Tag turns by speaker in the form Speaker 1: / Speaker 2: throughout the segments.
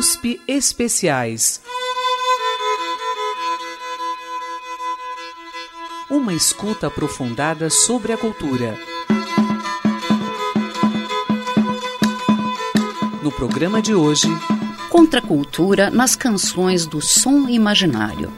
Speaker 1: USP Especiais. Uma escuta aprofundada sobre a cultura. No programa de hoje,
Speaker 2: Contra a cultura nas canções do som imaginário.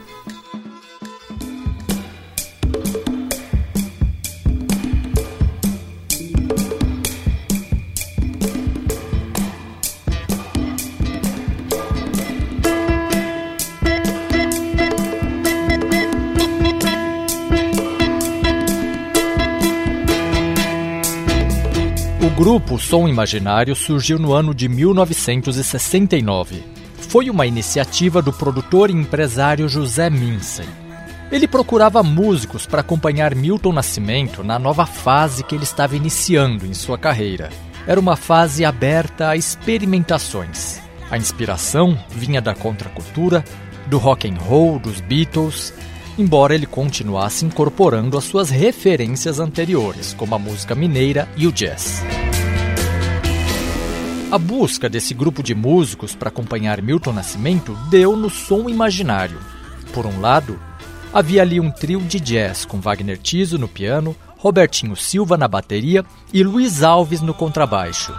Speaker 3: Som Imaginário surgiu no ano de 1969. Foi uma iniciativa do produtor e empresário José Minsen. Ele procurava músicos para acompanhar Milton Nascimento na nova fase que ele estava iniciando em sua carreira. Era uma fase aberta a experimentações. A inspiração vinha da contracultura, do rock and roll, dos Beatles, embora ele continuasse incorporando as suas referências anteriores, como a música mineira e o jazz. A busca desse grupo de músicos para acompanhar Milton Nascimento deu no som imaginário. Por um lado, havia ali um trio de jazz com Wagner Tiso no piano, Robertinho Silva na bateria e Luiz Alves no contrabaixo.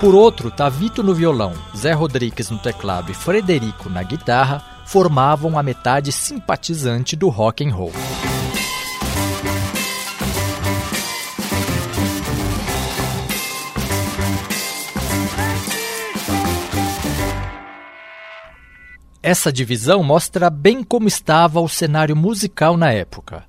Speaker 3: Por outro, Tavito no violão, Zé Rodrigues no teclado e Frederico na guitarra formavam a metade simpatizante do rock and roll. Essa divisão mostra bem como estava o cenário musical na época.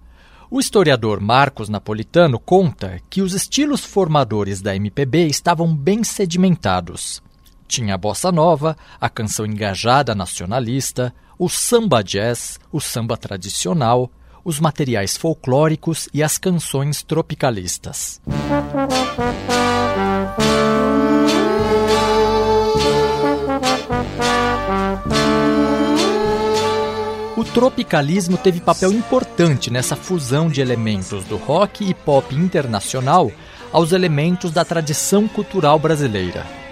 Speaker 3: O historiador Marcos Napolitano conta que os estilos formadores da MPB estavam bem sedimentados. Tinha a bossa nova, a canção engajada nacionalista, o samba jazz, o samba tradicional, os materiais folclóricos e as canções tropicalistas. O tropicalismo teve papel importante nessa fusão de elementos do rock e pop internacional aos elementos da tradição cultural brasileira.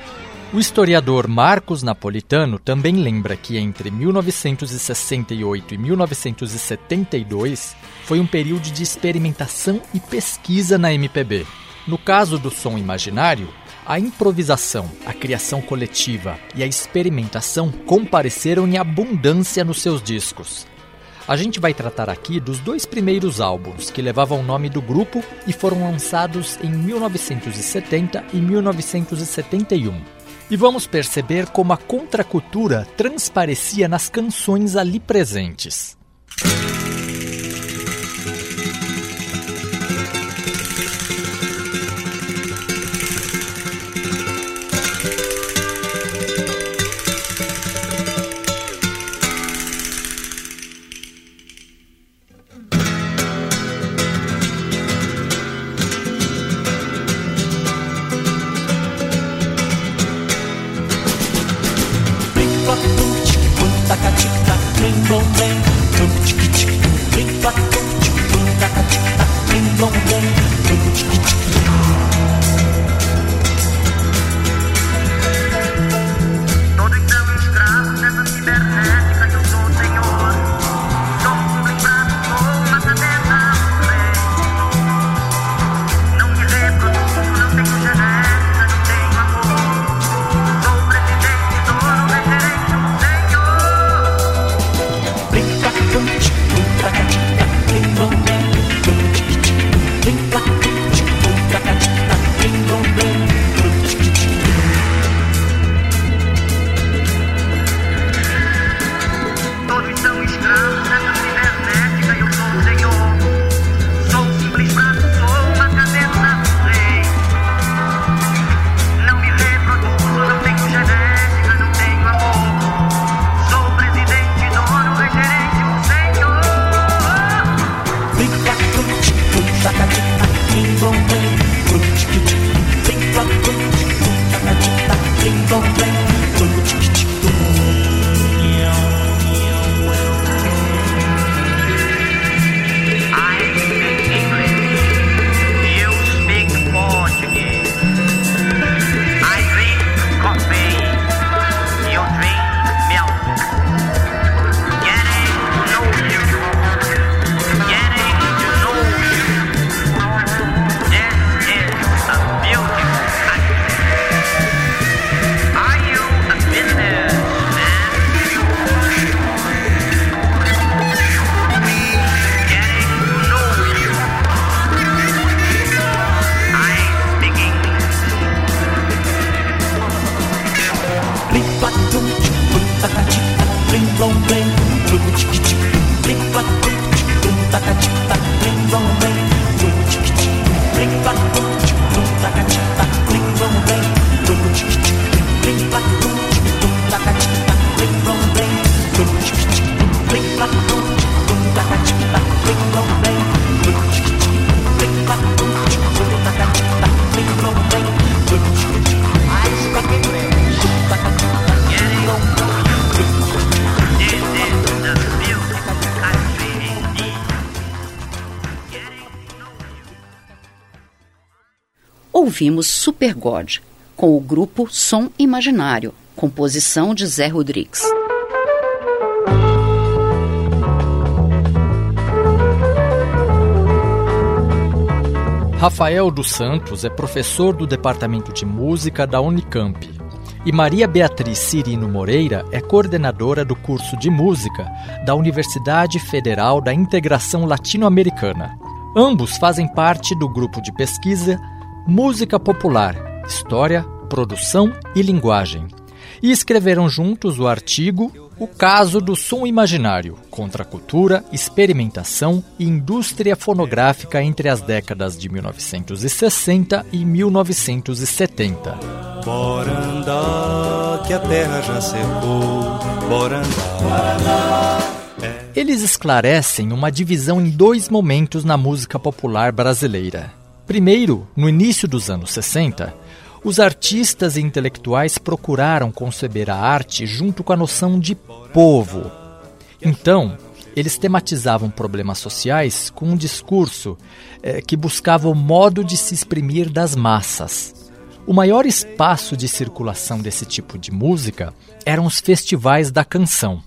Speaker 3: O historiador Marcos Napolitano também lembra que entre 1968 e 1972 foi um período de experimentação e pesquisa na MPB. No caso do som imaginário, a improvisação, a criação coletiva e a experimentação compareceram em abundância nos seus discos. A gente vai tratar aqui dos dois primeiros álbuns que levavam o nome do grupo e foram lançados em 1970 e 1971. E vamos perceber como a contracultura transparecia nas canções ali presentes.
Speaker 4: Todo
Speaker 2: ouvimos Super God, com o grupo Som Imaginário, composição de Zé Rodrigues.
Speaker 3: Rafael dos Santos é professor do Departamento de Música da Unicamp. E Maria Beatriz Cirino Moreira é coordenadora do curso de música da Universidade Federal da Integração Latino-Americana. Ambos fazem parte do grupo de pesquisa Música Popular, História, Produção e Linguagem. E escreveram juntos o artigo o caso do som imaginário, contra a cultura, experimentação e indústria fonográfica entre as décadas de 1960 e 1970.
Speaker 5: Bora andar, que a terra já secou. Andar.
Speaker 3: Eles esclarecem uma divisão em dois momentos na música popular brasileira. Primeiro, no início dos anos 60, os artistas e intelectuais procuraram conceber a arte junto com a noção de povo. Então, eles tematizavam problemas sociais com um discurso eh, que buscava o modo de se exprimir das massas. O maior espaço de circulação desse tipo de música eram os festivais da canção.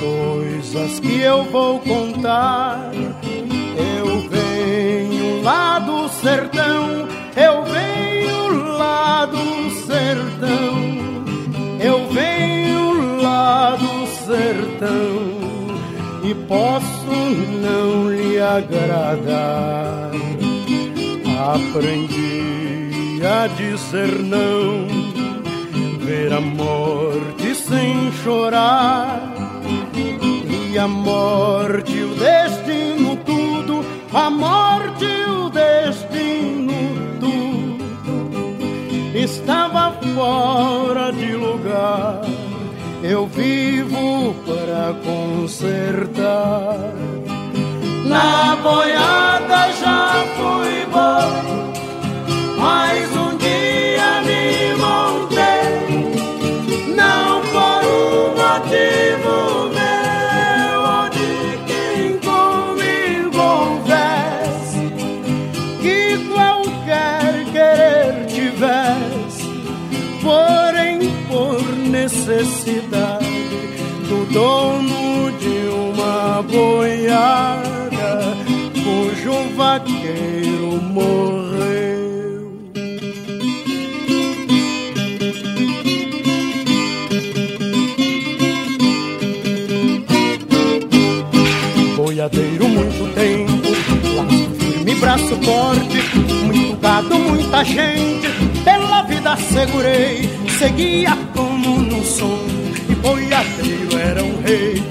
Speaker 6: Coisas que eu vou contar. Eu venho lá do sertão, eu venho lá do sertão, eu venho lá do sertão e posso não lhe agradar. Aprendi a dizer não, ver a morte sem chorar. A morte, o destino, tudo, a morte, o destino, tudo, estava fora de lugar. Eu vivo para consertar. Na boiada já fui bom, mas um necessidade do dono de uma boiada cujo vaqueiro morreu. Boiadeiro muito tempo, laço firme, braço forte, muito gado, muita gente, pela vida segurei, som, e boiadeiro era um rei.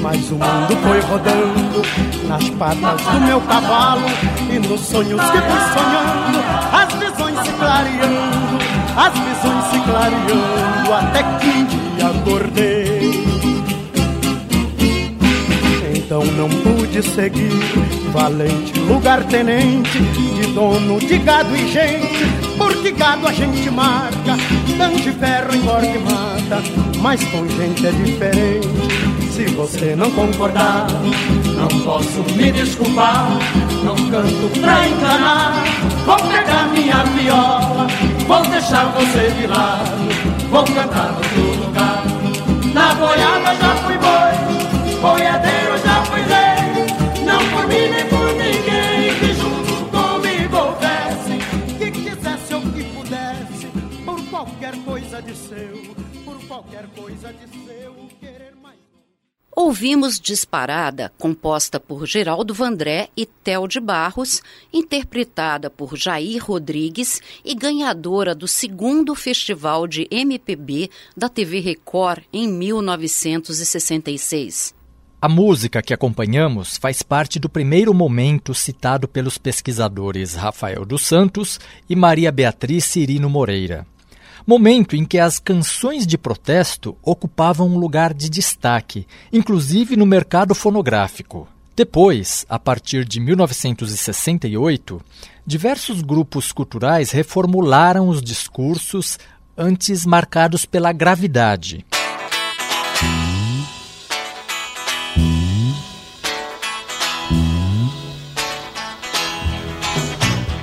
Speaker 6: Mas o mundo foi rodando nas patas do meu cavalo e nos sonhos que fui sonhando, as visões se clareando, as visões se clareando, até que um dia acordei. Então não pude seguir, valente lugar-tenente, de dono de gado e gente, porque gado a gente marca, tanto ferro engorda e mata, mas com gente é diferente. Se você não concordar, não posso me desculpar. Não canto pra enganar. Vou pegar minha viola, vou deixar você de lado. Vou cantar no outro lugar. Na boiada já fui boi, boiadeiro qualquer coisa de seu, querer mais.
Speaker 2: Ouvimos Disparada, composta por Geraldo Vandré e Tel de Barros, interpretada por Jair Rodrigues e ganhadora do segundo Festival de MPB da TV Record em 1966.
Speaker 3: A música que acompanhamos faz parte do primeiro momento citado pelos pesquisadores Rafael dos Santos e Maria Beatriz Cirino Moreira momento em que as canções de protesto ocupavam um lugar de destaque, inclusive no mercado fonográfico. Depois, a partir de 1968, diversos grupos culturais reformularam os discursos antes marcados pela gravidade.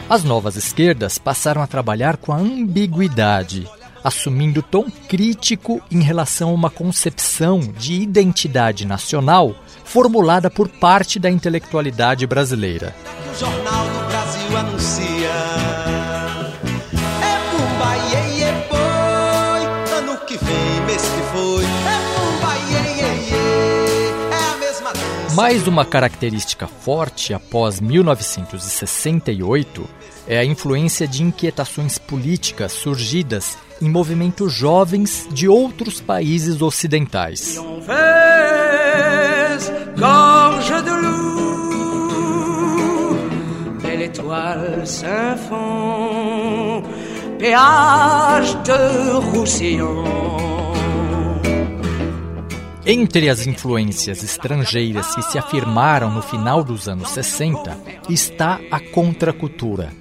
Speaker 3: As novas esquerdas passaram a trabalhar com a ambiguidade, assumindo tom crítico em relação a uma concepção de identidade nacional formulada por parte da intelectualidade brasileira.
Speaker 7: O Jornal do Brasil anuncia.
Speaker 3: Mais uma característica forte após 1968 é a influência de inquietações políticas surgidas em movimentos jovens de outros países ocidentais.
Speaker 8: Péage de Roussillon.
Speaker 3: Entre as influências estrangeiras que se afirmaram no final dos anos 60 está a contracultura.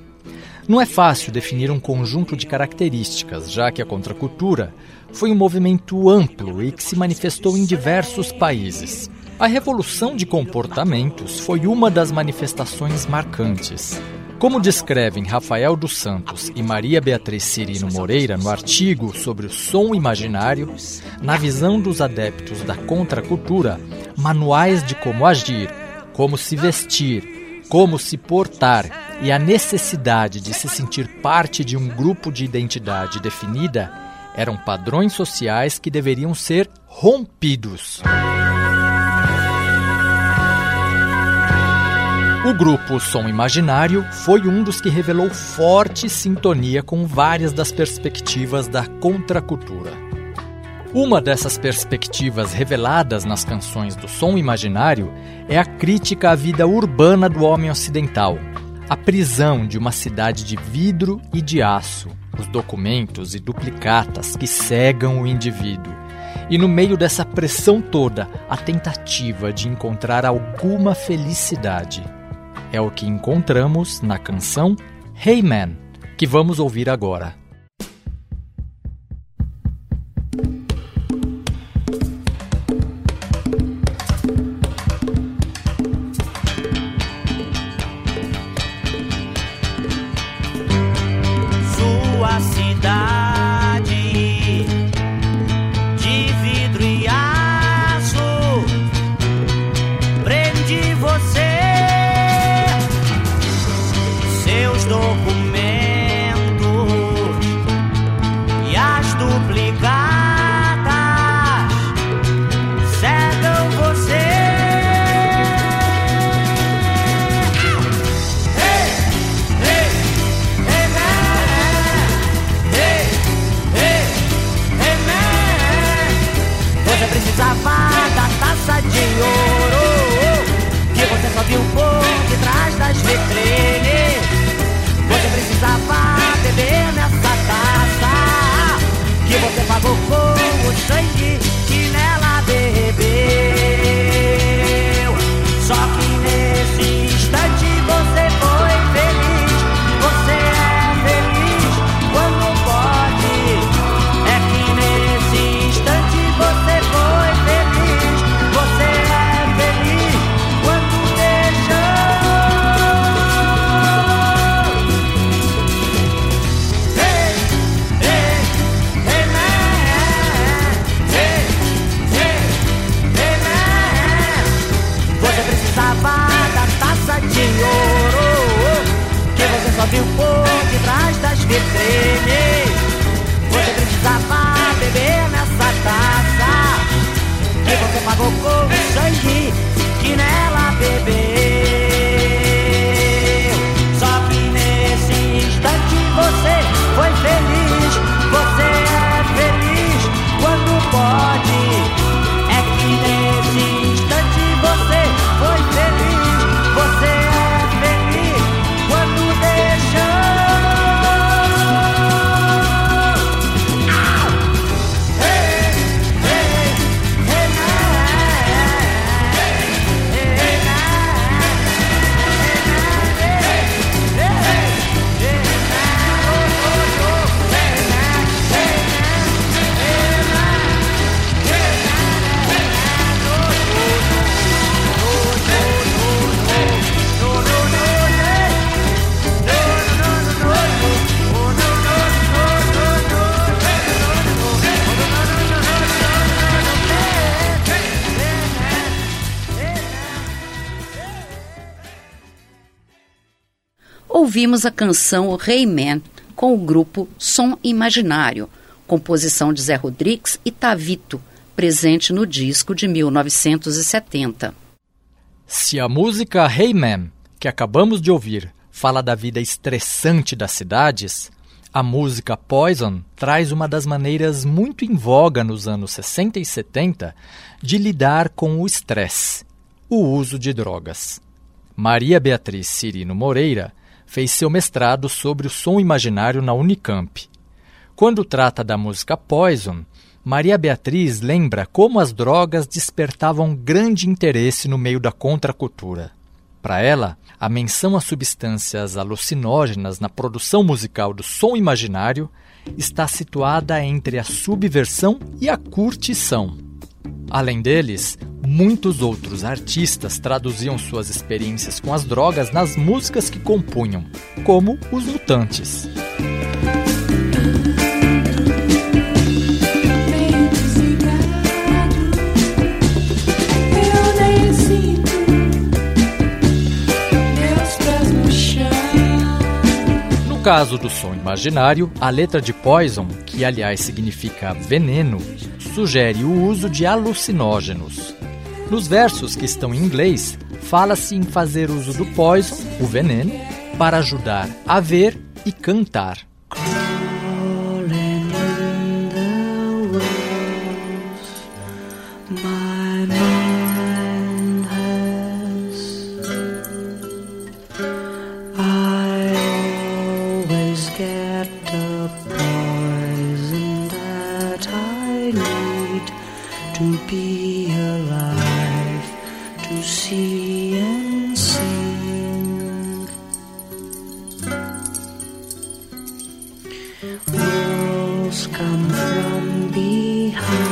Speaker 3: Não é fácil definir um conjunto de características, já que a contracultura foi um movimento amplo e que se manifestou em diversos países. A revolução de comportamentos foi uma das manifestações marcantes. Como descrevem Rafael dos Santos e Maria Beatriz Cirino Moreira no artigo sobre o som imaginário, na visão dos adeptos da contracultura, manuais de como agir, como se vestir, como se portar e a necessidade de se sentir parte de um grupo de identidade definida eram padrões sociais que deveriam ser rompidos. O grupo Som Imaginário foi um dos que revelou forte sintonia com várias das perspectivas da contracultura. Uma dessas perspectivas reveladas nas canções do Som Imaginário é a crítica à vida urbana do homem ocidental, a prisão de uma cidade de vidro e de aço, os documentos e duplicatas que cegam o indivíduo. E no meio dessa pressão toda, a tentativa de encontrar alguma felicidade. É o que encontramos na canção Hey Man, que vamos ouvir agora.
Speaker 2: Ouvimos a canção Rei hey Man com o grupo Som Imaginário, composição de Zé Rodrigues e Tavito, presente no disco de 1970.
Speaker 3: Se a música Hey Man, que acabamos de ouvir, fala da vida estressante das cidades, a música Poison traz uma das maneiras muito em voga nos anos 60 e 70 de lidar com o estresse, o uso de drogas. Maria Beatriz Cirino Moreira fez seu mestrado sobre o som imaginário na Unicamp. Quando trata da música Poison, Maria Beatriz lembra como as drogas despertavam grande interesse no meio da contracultura. Para ela, a menção a substâncias alucinógenas na produção musical do som imaginário está situada entre a subversão e a curtição. Além deles, muitos outros artistas traduziam suas experiências com as drogas nas músicas que compunham, como os Mutantes. caso do som imaginário, a letra de Poison, que aliás significa veneno, sugere o uso de alucinógenos. Nos versos que estão em inglês, fala-se em fazer uso do poison, o veneno, para ajudar a ver e cantar. Wolves come from behind.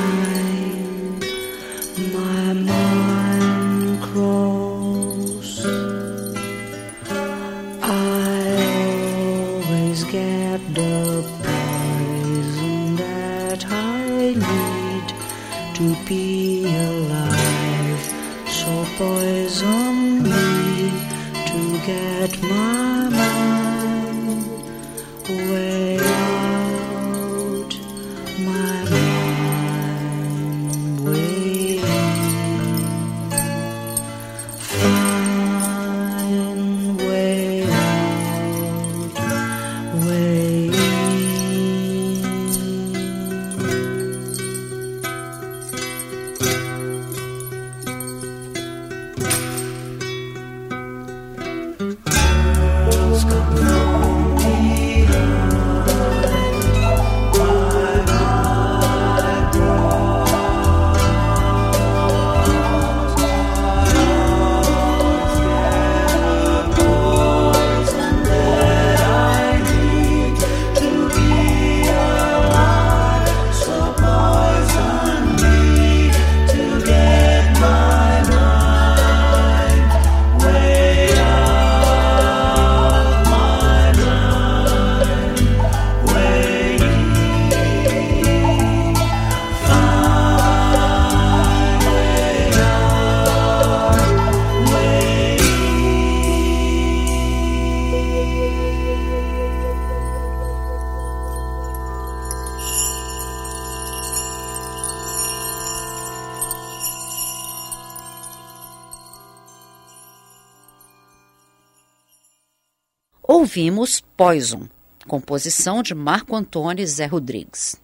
Speaker 2: Ouvimos Poison, composição de Marco Antônio e Zé Rodrigues.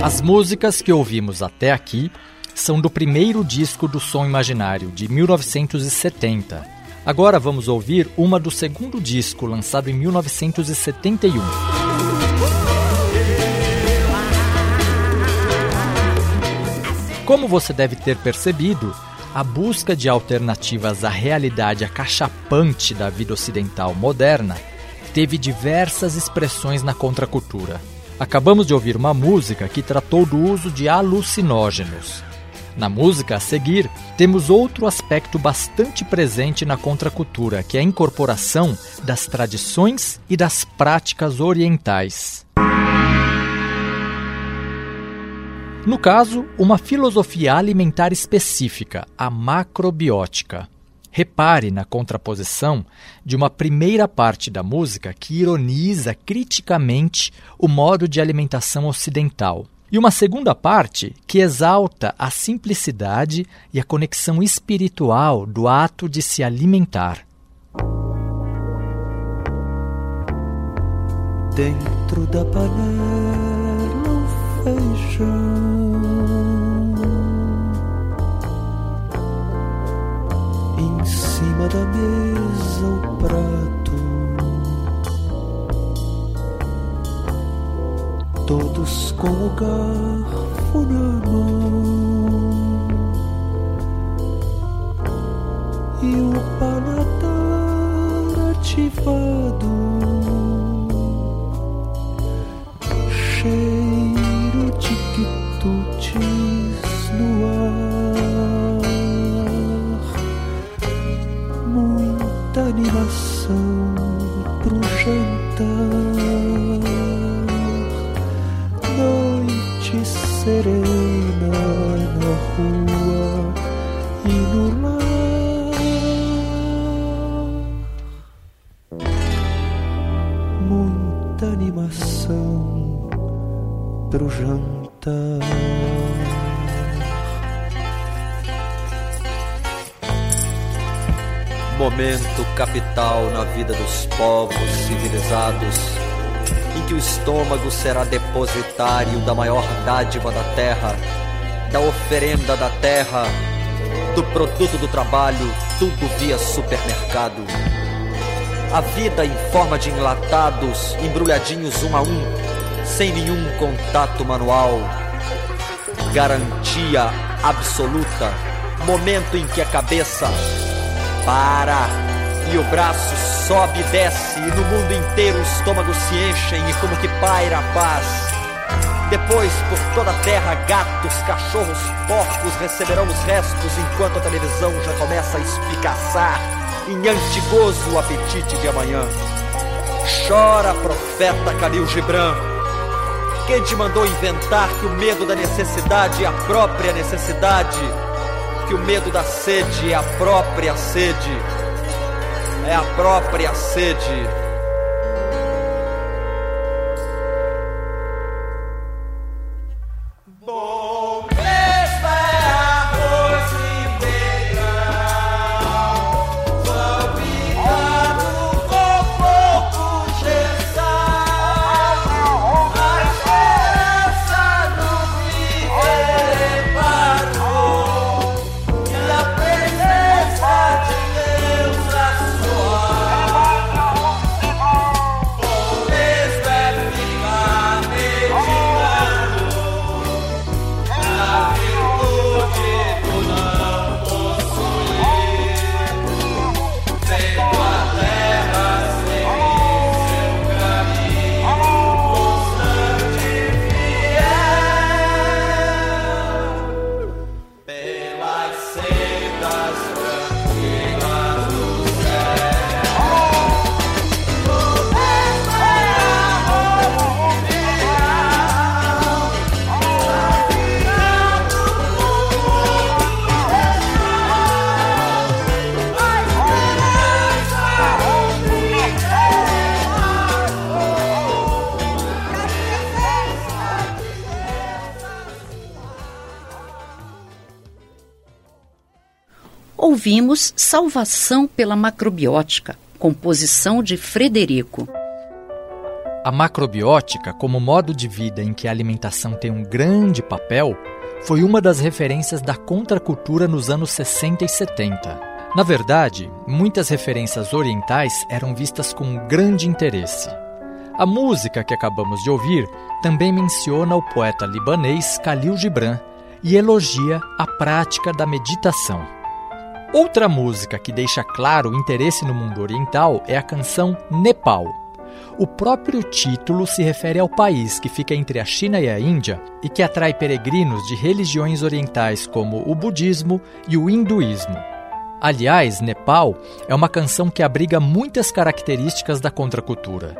Speaker 3: As músicas que ouvimos até aqui são do primeiro disco do Som Imaginário, de 1970. Agora vamos ouvir uma do segundo disco, lançado em 1971. Como você deve ter percebido, a busca de alternativas à realidade acachapante da vida ocidental moderna teve diversas expressões na contracultura. Acabamos de ouvir uma música que tratou do uso de alucinógenos. Na música a seguir, temos outro aspecto bastante presente na contracultura, que é a incorporação das tradições e das práticas orientais. No caso, uma filosofia alimentar específica, a macrobiótica. Repare na contraposição de uma primeira parte da música que ironiza criticamente o modo de alimentação ocidental, e uma segunda parte que exalta a simplicidade e a conexão espiritual do ato de se alimentar.
Speaker 9: Dentro da panela o feijão Em cima da mesa o prato. Todos com o garfo na mão. E o paladar ativado. Cheiro the Na
Speaker 4: vida dos povos civilizados, em que o estômago será depositário da maior dádiva da terra, da oferenda da terra, do produto do trabalho, tudo via supermercado. A vida em forma de enlatados, embrulhadinhos um a um, sem nenhum contato manual. Garantia absoluta, momento em que a cabeça para e o braço sobe e desce, e no mundo inteiro os estômagos se enchem e como que paira a paz. Depois, por toda a terra, gatos, cachorros, porcos receberão os restos enquanto a televisão já começa a espicaçar em antigoso apetite de amanhã. Chora, profeta Khalil Gibran. Quem te mandou inventar que o medo da necessidade é a própria necessidade? Que o medo da sede é a própria sede? É a própria sede.
Speaker 2: Ouvimos Salvação pela Macrobiótica, composição de Frederico.
Speaker 3: A macrobiótica, como modo de vida em que a alimentação tem um grande papel, foi uma das referências da contracultura nos anos 60 e 70. Na verdade, muitas referências orientais eram vistas com grande interesse. A música que acabamos de ouvir também menciona o poeta libanês Khalil Gibran e elogia a prática da meditação. Outra música que deixa claro o interesse no mundo oriental é a canção Nepal. O próprio título se refere ao país que fica entre a China e a Índia e que atrai peregrinos de religiões orientais como o budismo e o hinduísmo. Aliás, Nepal é uma canção que abriga muitas características da contracultura.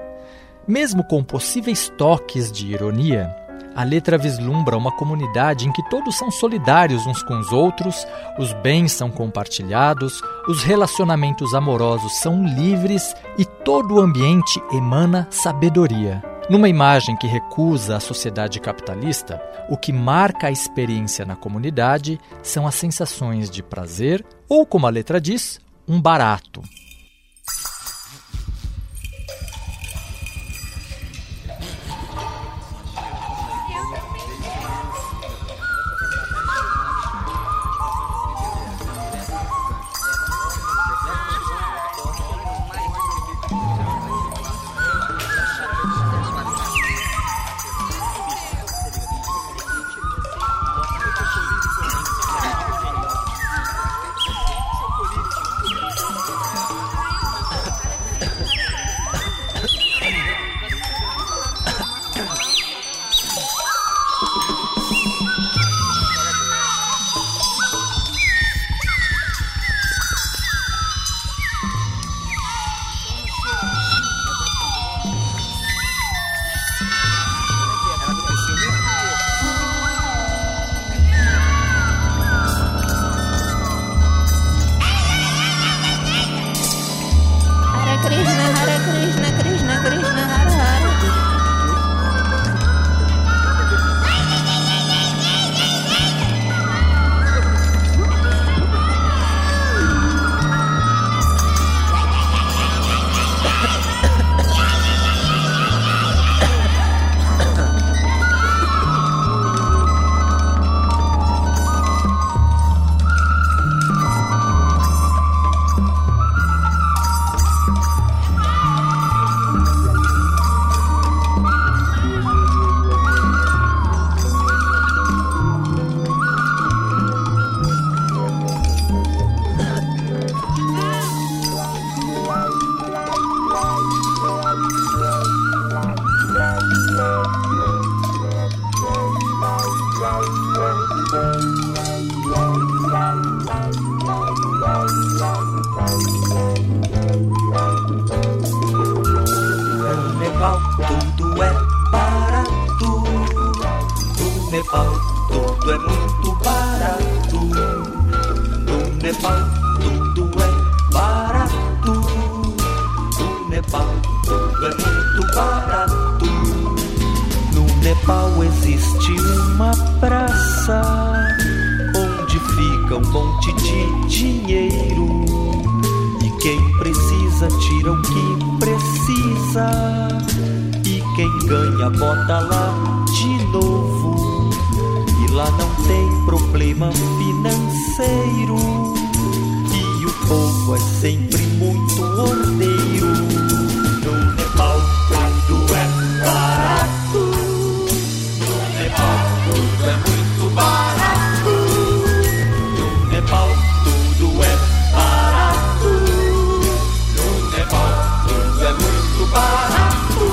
Speaker 3: Mesmo com possíveis toques de ironia,
Speaker 4: a letra vislumbra uma comunidade em que todos são solidários uns com os outros, os bens são compartilhados, os relacionamentos amorosos são livres e todo o ambiente emana sabedoria. Numa imagem que recusa a sociedade capitalista, o que marca a experiência na comunidade são as sensações de prazer ou, como a letra diz, um barato.
Speaker 7: Barato.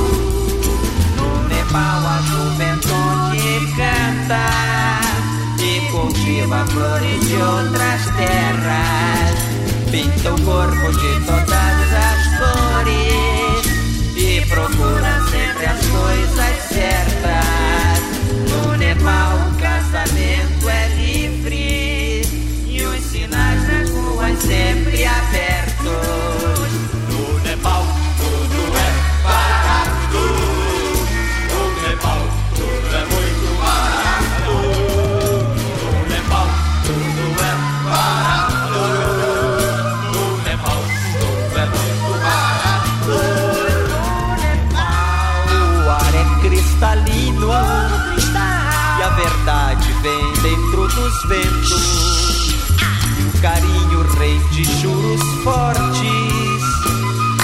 Speaker 7: No Nepal
Speaker 10: a juventude canta e cultiva flores de outras terras. Pinta o corpo de todas as cores e procura
Speaker 7: ventos. E o carinho rei de juros fortes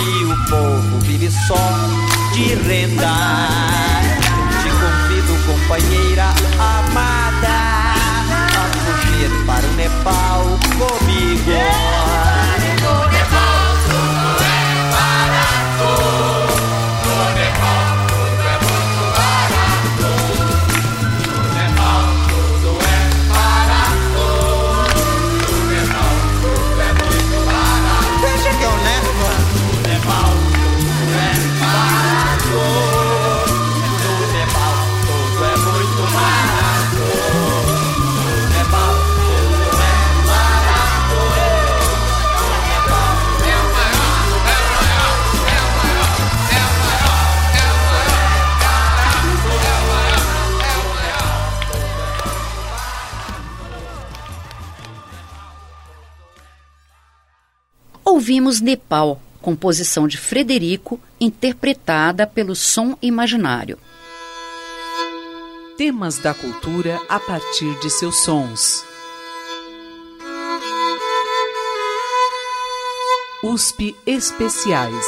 Speaker 7: e o povo vive só de renda. Te convido, companheira amada, a fugir para o Nepal comigo.
Speaker 2: Ouvimos Nepal, composição de Frederico, interpretada pelo Som Imaginário.
Speaker 1: Temas da cultura a partir de seus sons. USP Especiais.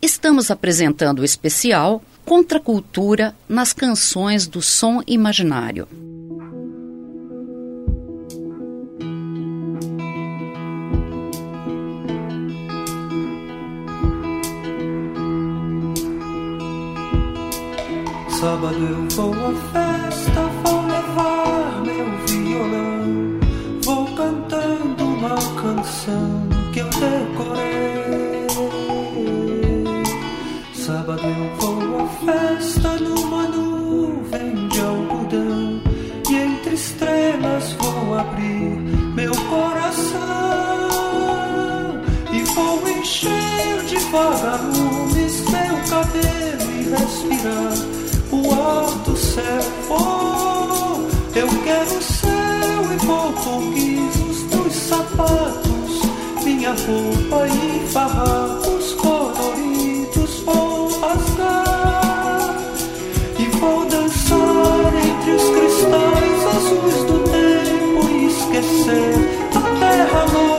Speaker 2: Estamos apresentando o especial Contra a Cultura nas canções do Som Imaginário.
Speaker 11: Eu vou à festa, vou levar meu violão, vou cantando uma canção que eu decorei. Sábado eu vou à festa numa nuvem de algodão. E entre estrelas vou abrir meu coração. E vou encher de vagalumes meu cabelo e respirar céu. Oh, eu quero o céu e vou com guizos dos sapatos, minha roupa e farrapos coloridos vou rasgar e vou dançar entre os cristais azuis do tempo e esquecer a terra longe,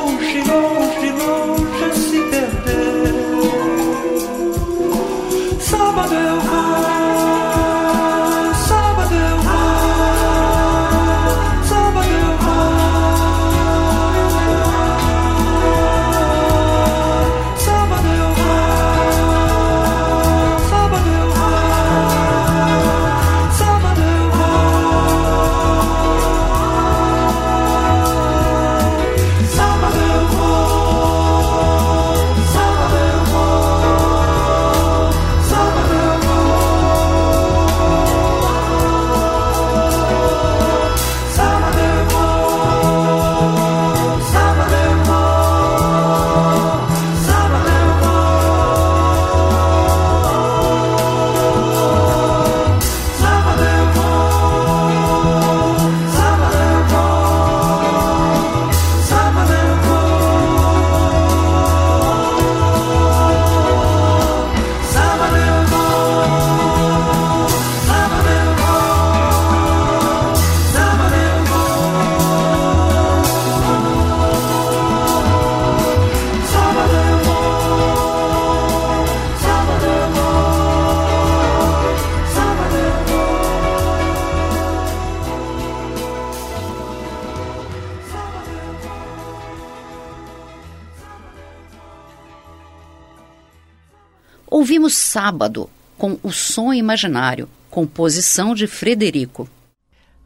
Speaker 11: Sábado,
Speaker 2: com o Som Imaginário, composição de Frederico.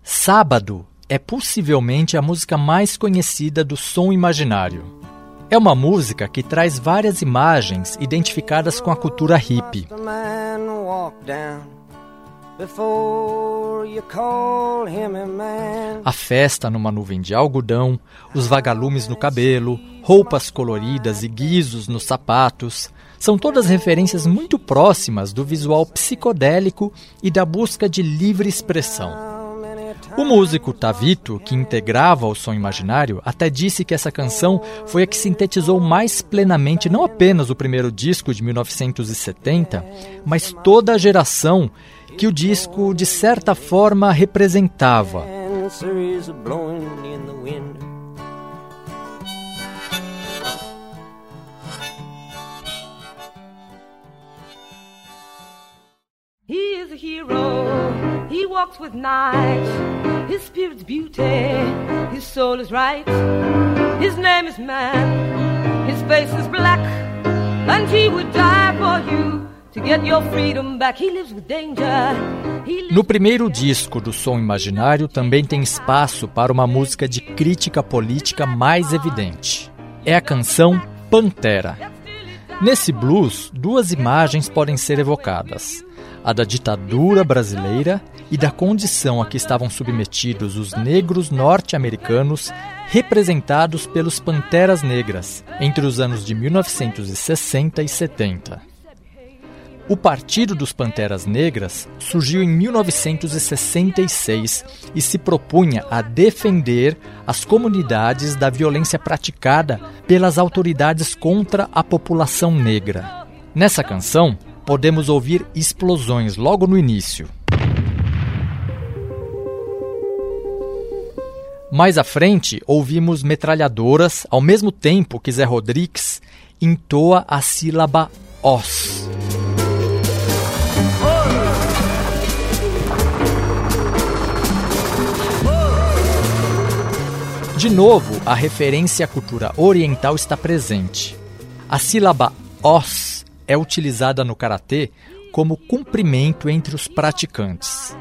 Speaker 3: Sábado é possivelmente a música mais conhecida do som imaginário. É uma música que traz várias imagens identificadas com a cultura hippie.
Speaker 12: The man walk down before you call him a man.
Speaker 3: A festa numa nuvem de algodão, os vagalumes no cabelo, roupas coloridas e guizos nos sapatos, são todas referências muito próximas do visual psicodélico e da busca de livre expressão. O músico Tavito, que integrava o som imaginário, até disse que essa canção foi a que sintetizou mais plenamente não apenas o primeiro disco de 1970, mas toda a geração que o disco, de certa forma, representava.
Speaker 13: He is a hero. He walks with night. His spirit's beauty. His soul is right. His name is man. His face is black. And he would die for you to get your freedom back. He lives with danger.
Speaker 3: No primeiro disco do Som Imaginário também tem espaço para uma música de crítica política mais evidente. É a canção Pantera. Nesse blues, duas imagens podem ser evocadas: a da ditadura brasileira e da condição a que estavam submetidos os negros norte-americanos, representados pelos Panteras Negras entre os anos de 1960 e 70. O Partido dos Panteras Negras surgiu em 1966 e se propunha a defender as comunidades da violência praticada pelas autoridades contra a população negra. Nessa canção, podemos ouvir explosões logo no início. Mais à frente, ouvimos metralhadoras, ao mesmo tempo que Zé Rodrigues entoa a sílaba os. De novo, a referência à cultura oriental está presente. A sílaba os é utilizada no karatê como cumprimento entre os praticantes.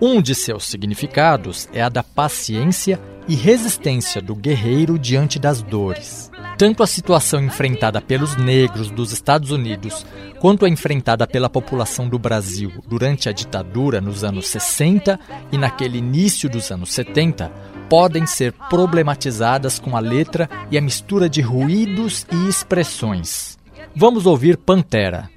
Speaker 3: Um de seus significados é a da paciência e resistência do guerreiro diante das dores. Tanto a situação enfrentada pelos negros dos Estados Unidos quanto a enfrentada pela população do Brasil durante a ditadura nos anos 60 e naquele início dos anos 70 podem ser problematizadas com a letra e a mistura de ruídos e expressões. Vamos ouvir Pantera.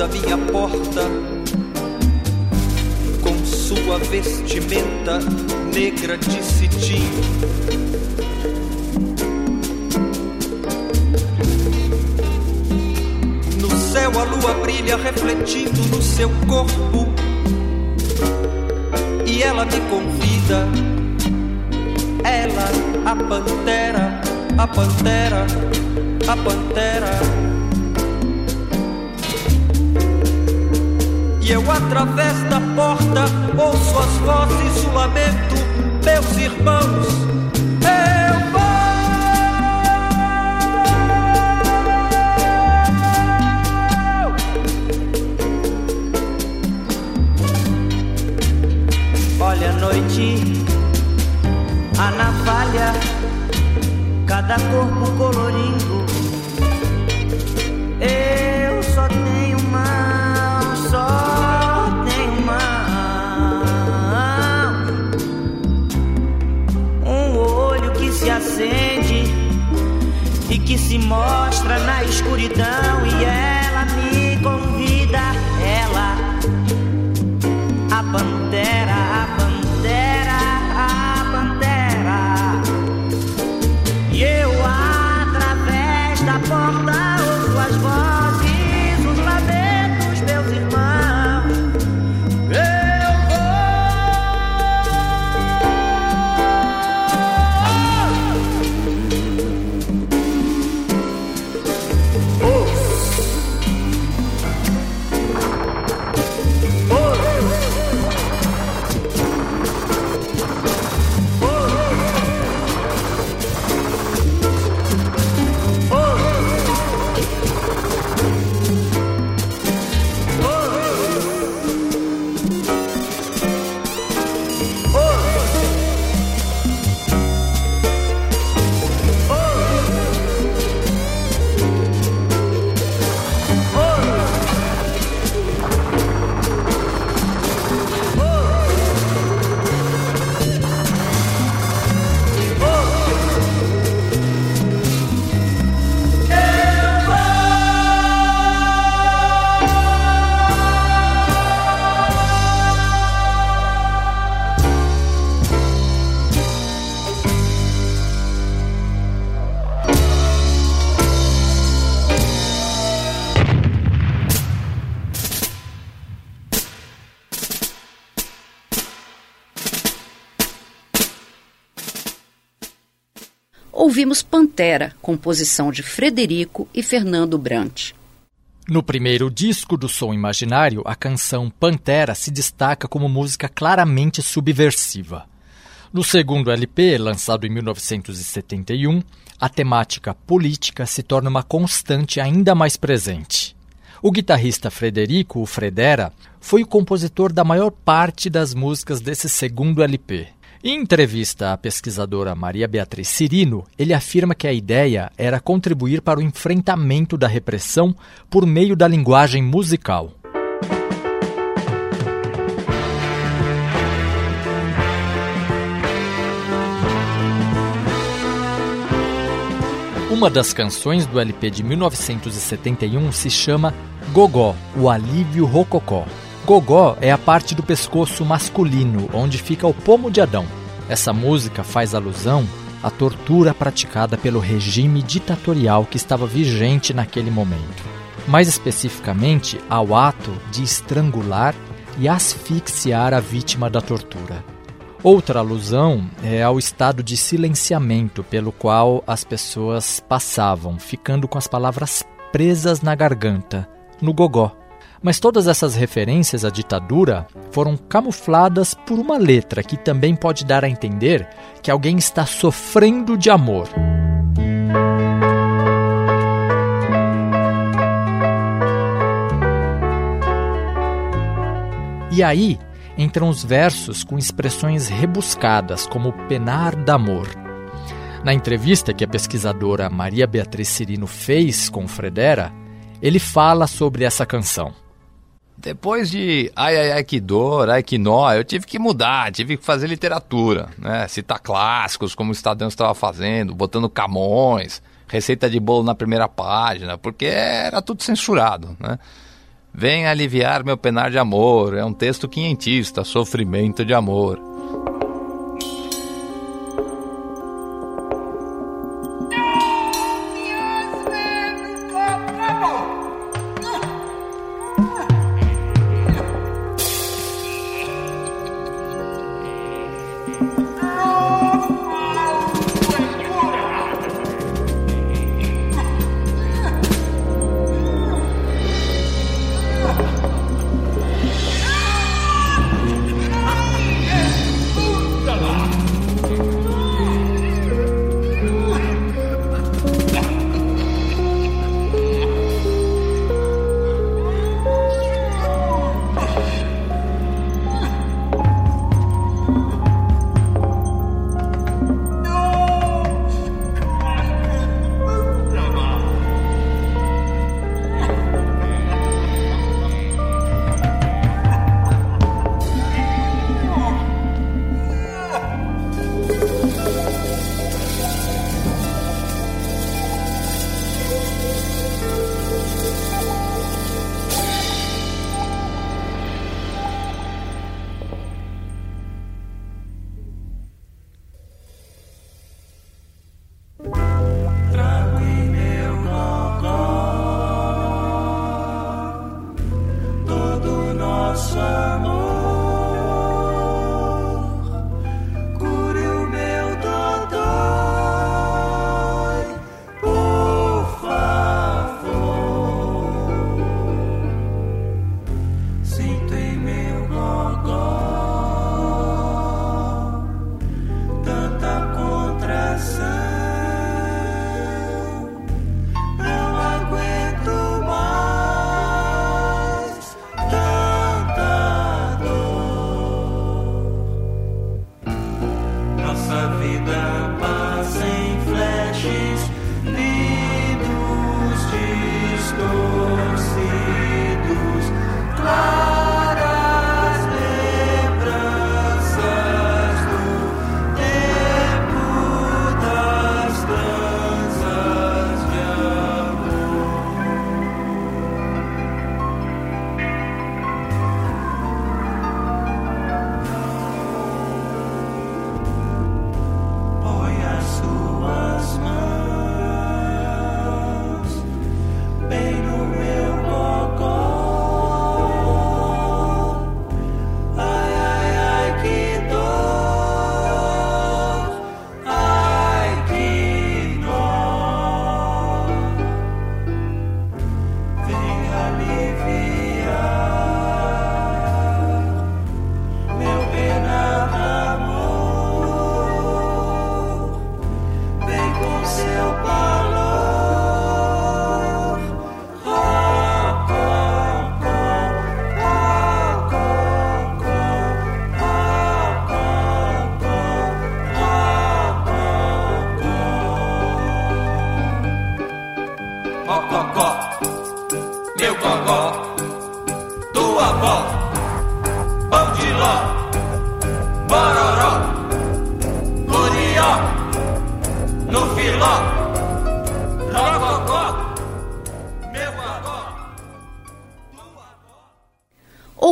Speaker 4: Ronda minha porta com sua vestimenta negra de cetim. No céu a lua brilha refletindo no seu corpo e ela me convida. Ela, a pantera, a pantera, a pantera. E eu através da porta ouço as vozes, o lamento, meus irmãos. Eu
Speaker 10: vou. Olha a noite, a navalha cada corpo colorido. Que se mostra na escuridão e ela me convida, ela, a pantera, a
Speaker 2: Ouvimos Pantera, composição de Frederico e Fernando Brant.
Speaker 3: No primeiro disco do Som Imaginário, a canção Pantera se destaca como música claramente subversiva. No segundo LP, lançado em 1971, a temática política se torna uma constante ainda mais presente. O guitarrista Frederico, o Fredera, foi o compositor da maior parte das músicas desse segundo LP. Em entrevista à pesquisadora Maria Beatriz Cirino, ele afirma que a ideia era contribuir para o enfrentamento da repressão por meio da linguagem musical. Uma das canções do LP de 1971 se chama Gogó, o alívio rococó. Gogó é a parte do pescoço masculino, onde fica o pomo de Adão. Essa música faz alusão à tortura praticada pelo regime ditatorial que estava vigente naquele momento. Mais especificamente, ao ato de estrangular e asfixiar a vítima da tortura. Outra alusão é ao estado de silenciamento pelo qual as pessoas passavam, ficando com as palavras presas na garganta, no gogó. Mas todas essas referências à ditadura foram camufladas por uma letra que também pode dar a entender que alguém está sofrendo de amor. E aí entram os versos com expressões rebuscadas, como penar d'amor. Na entrevista que a pesquisadora Maria Beatriz Cirino fez com Fredera, ele fala sobre essa canção.
Speaker 14: Depois de Ai Ai Ai Que Dor, Ai Que Nó, eu tive que mudar, tive que fazer literatura, né? Citar clássicos, como o Estadão estava fazendo, botando Camões, receita de bolo na primeira página, porque era tudo censurado, né? Vem aliviar meu penar de amor, é um texto quinhentista, sofrimento de amor.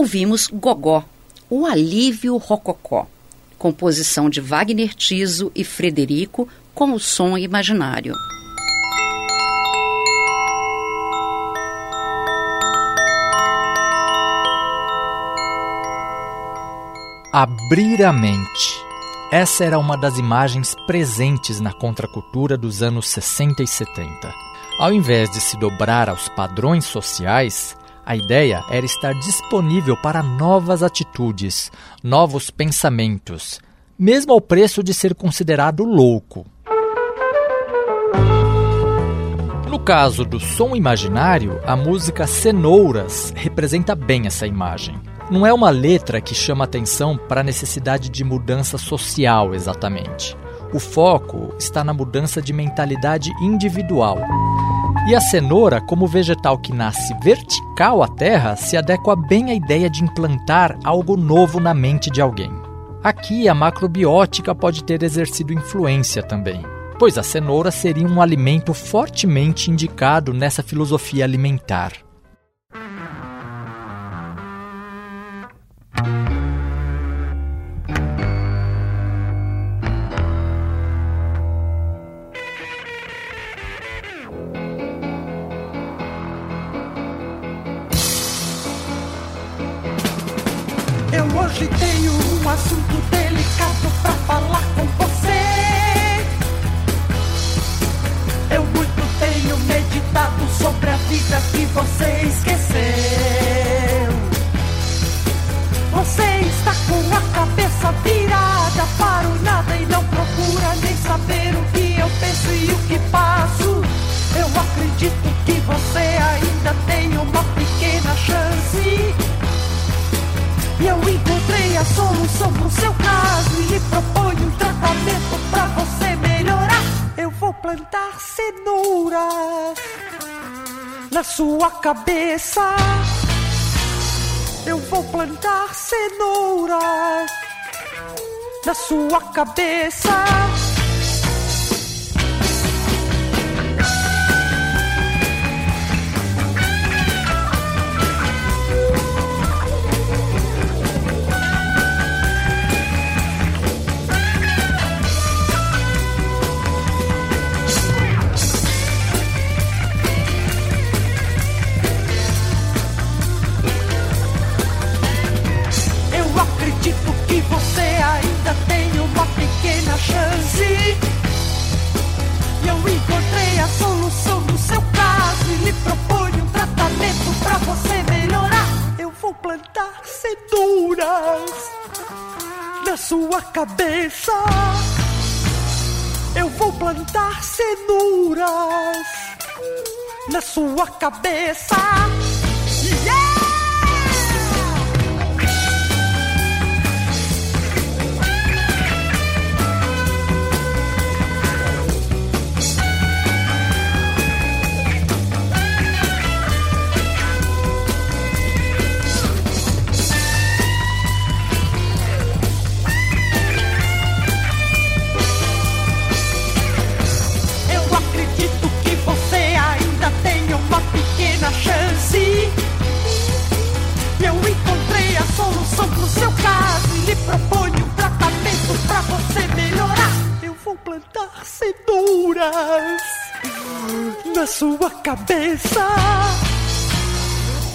Speaker 2: Ouvimos Gogó, o alívio rococó, composição de Wagner Tiso e Frederico com o som imaginário.
Speaker 3: Abrir a mente. Essa era uma das imagens presentes na contracultura dos anos 60 e 70. Ao invés de se dobrar aos padrões sociais, a ideia era estar disponível para novas atitudes, novos pensamentos, mesmo ao preço de ser considerado louco. No caso do som imaginário, a música Cenouras representa bem essa imagem. Não é uma letra que chama atenção para a necessidade de mudança social exatamente. O foco está na mudança de mentalidade individual. E a cenoura, como vegetal que nasce vertical à terra, se adequa bem à ideia de implantar algo novo na mente de alguém. Aqui a macrobiótica pode ter exercido influência também, pois a cenoura seria um alimento fortemente indicado nessa filosofia alimentar.
Speaker 9: Eu hoje tenho um assunto delicado pra falar com você. Eu muito tenho meditado sobre a vida que você esqueceu. Você está com a cabeça virada para o nada e não procura nem saber o que eu penso e o que passo. Eu acredito que você ainda tem uma pequena chance. E eu encontrei a solução pro seu caso e lhe proponho um tratamento pra você melhorar. Eu vou plantar cenouras na sua cabeça. Eu vou plantar cenouras na sua cabeça. Eu vou plantar cenouras na sua cabeça.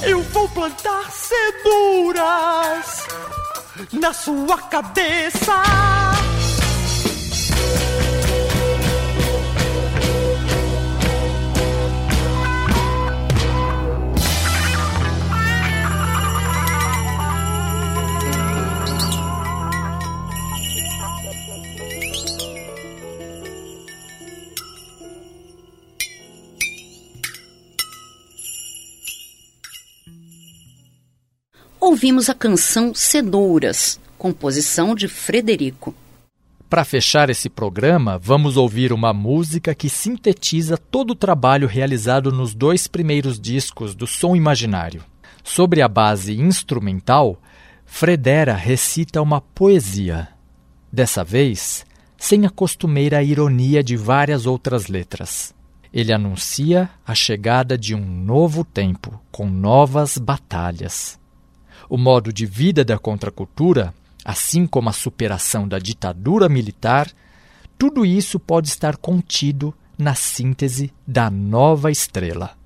Speaker 9: Eu vou plantar cenouras na sua cabeça.
Speaker 2: Ouvimos a canção Cenouras, composição de Frederico.
Speaker 3: Para fechar esse programa, vamos ouvir uma música que sintetiza todo o trabalho realizado nos dois primeiros discos do Som Imaginário. Sobre a base instrumental, Fredera recita uma poesia. Dessa vez, sem a costumeira ironia de várias outras letras. Ele anuncia a chegada de um novo tempo, com novas batalhas. O modo de vida da contracultura, assim como a superação da ditadura militar, tudo isso pode estar contido na síntese da nova estrela.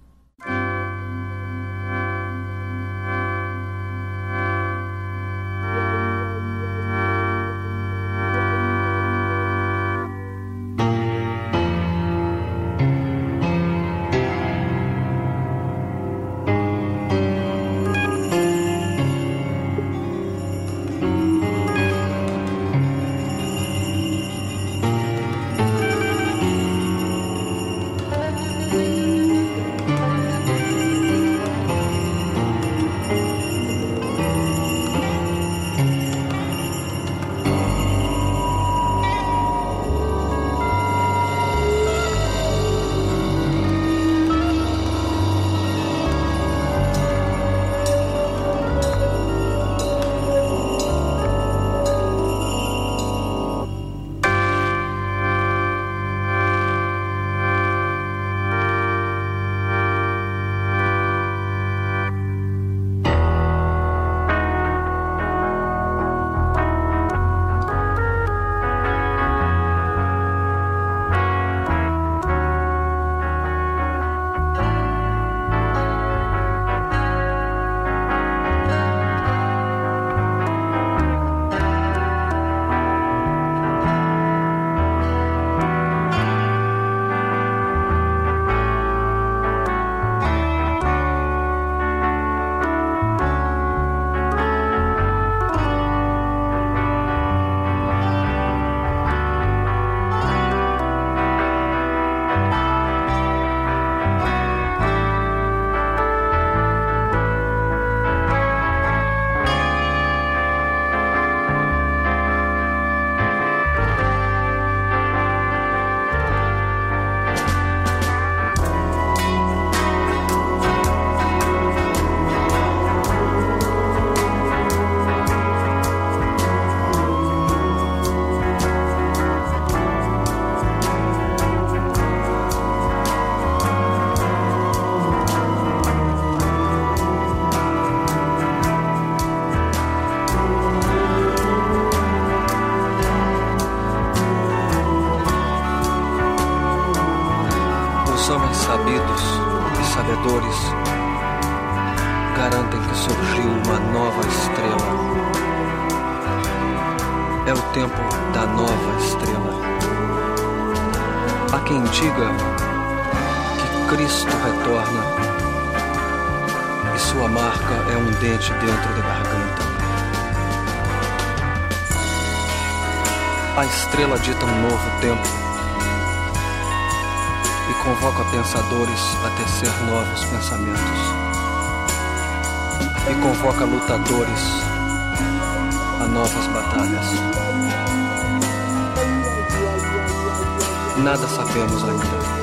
Speaker 15: Tempo e convoca pensadores a tecer novos pensamentos. E convoca lutadores a novas batalhas. Nada sabemos ainda.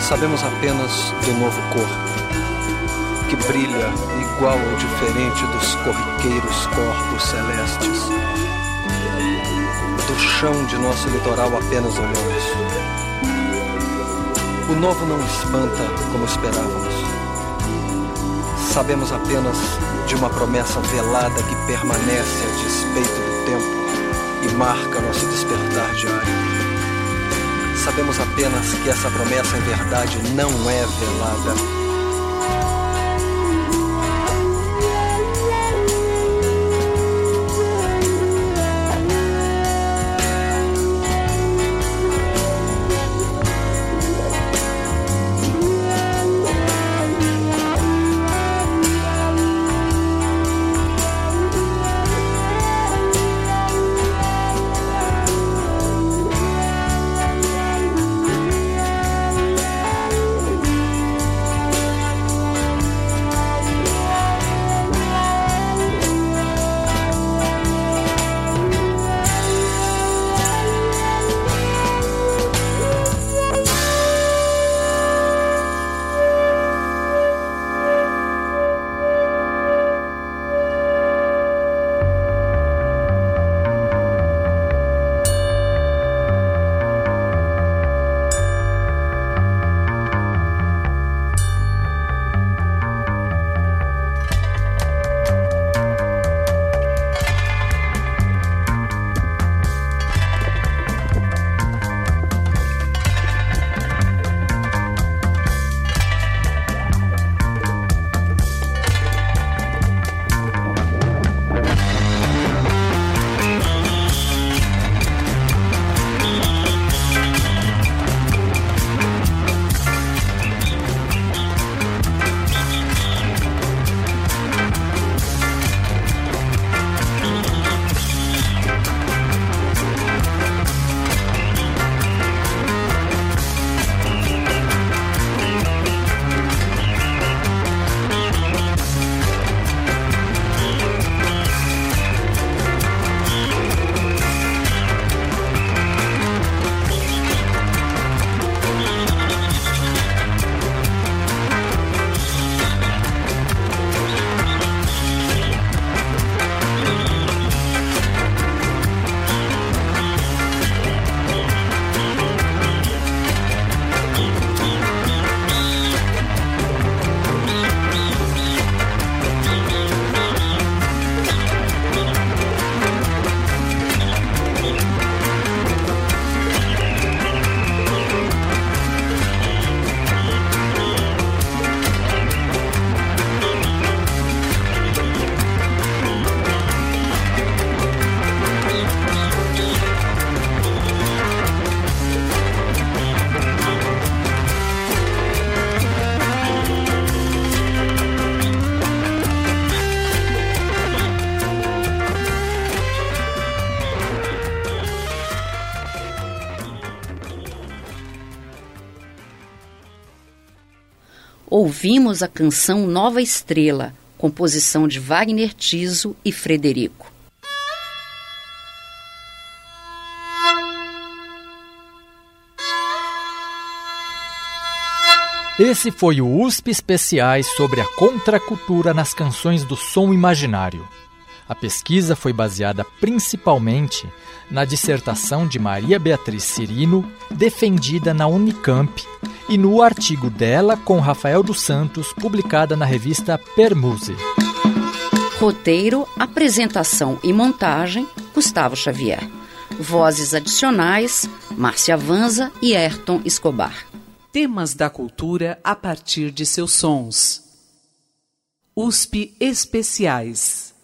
Speaker 15: Sabemos apenas do novo corpo, que brilha igual ou diferente dos corriqueiros corpos celestes. Chão de nosso litoral apenas olhamos. O novo não espanta como esperávamos. Sabemos apenas de uma promessa velada que permanece a despeito do tempo e marca nosso despertar diário. Sabemos apenas que essa promessa em verdade não é velada.
Speaker 2: Ouvimos a canção Nova Estrela, composição de Wagner Tiso e Frederico.
Speaker 3: Esse foi o USP Especiais sobre a contracultura nas canções do som imaginário. A pesquisa foi baseada principalmente na dissertação de Maria Beatriz Cirino, defendida na Unicamp, e no artigo dela com Rafael dos Santos, publicada na revista Permuse.
Speaker 2: Roteiro, apresentação e montagem: Gustavo Xavier. Vozes adicionais: Márcia Vanza e Ayrton Escobar.
Speaker 1: Temas da cultura a partir de seus sons. USP Especiais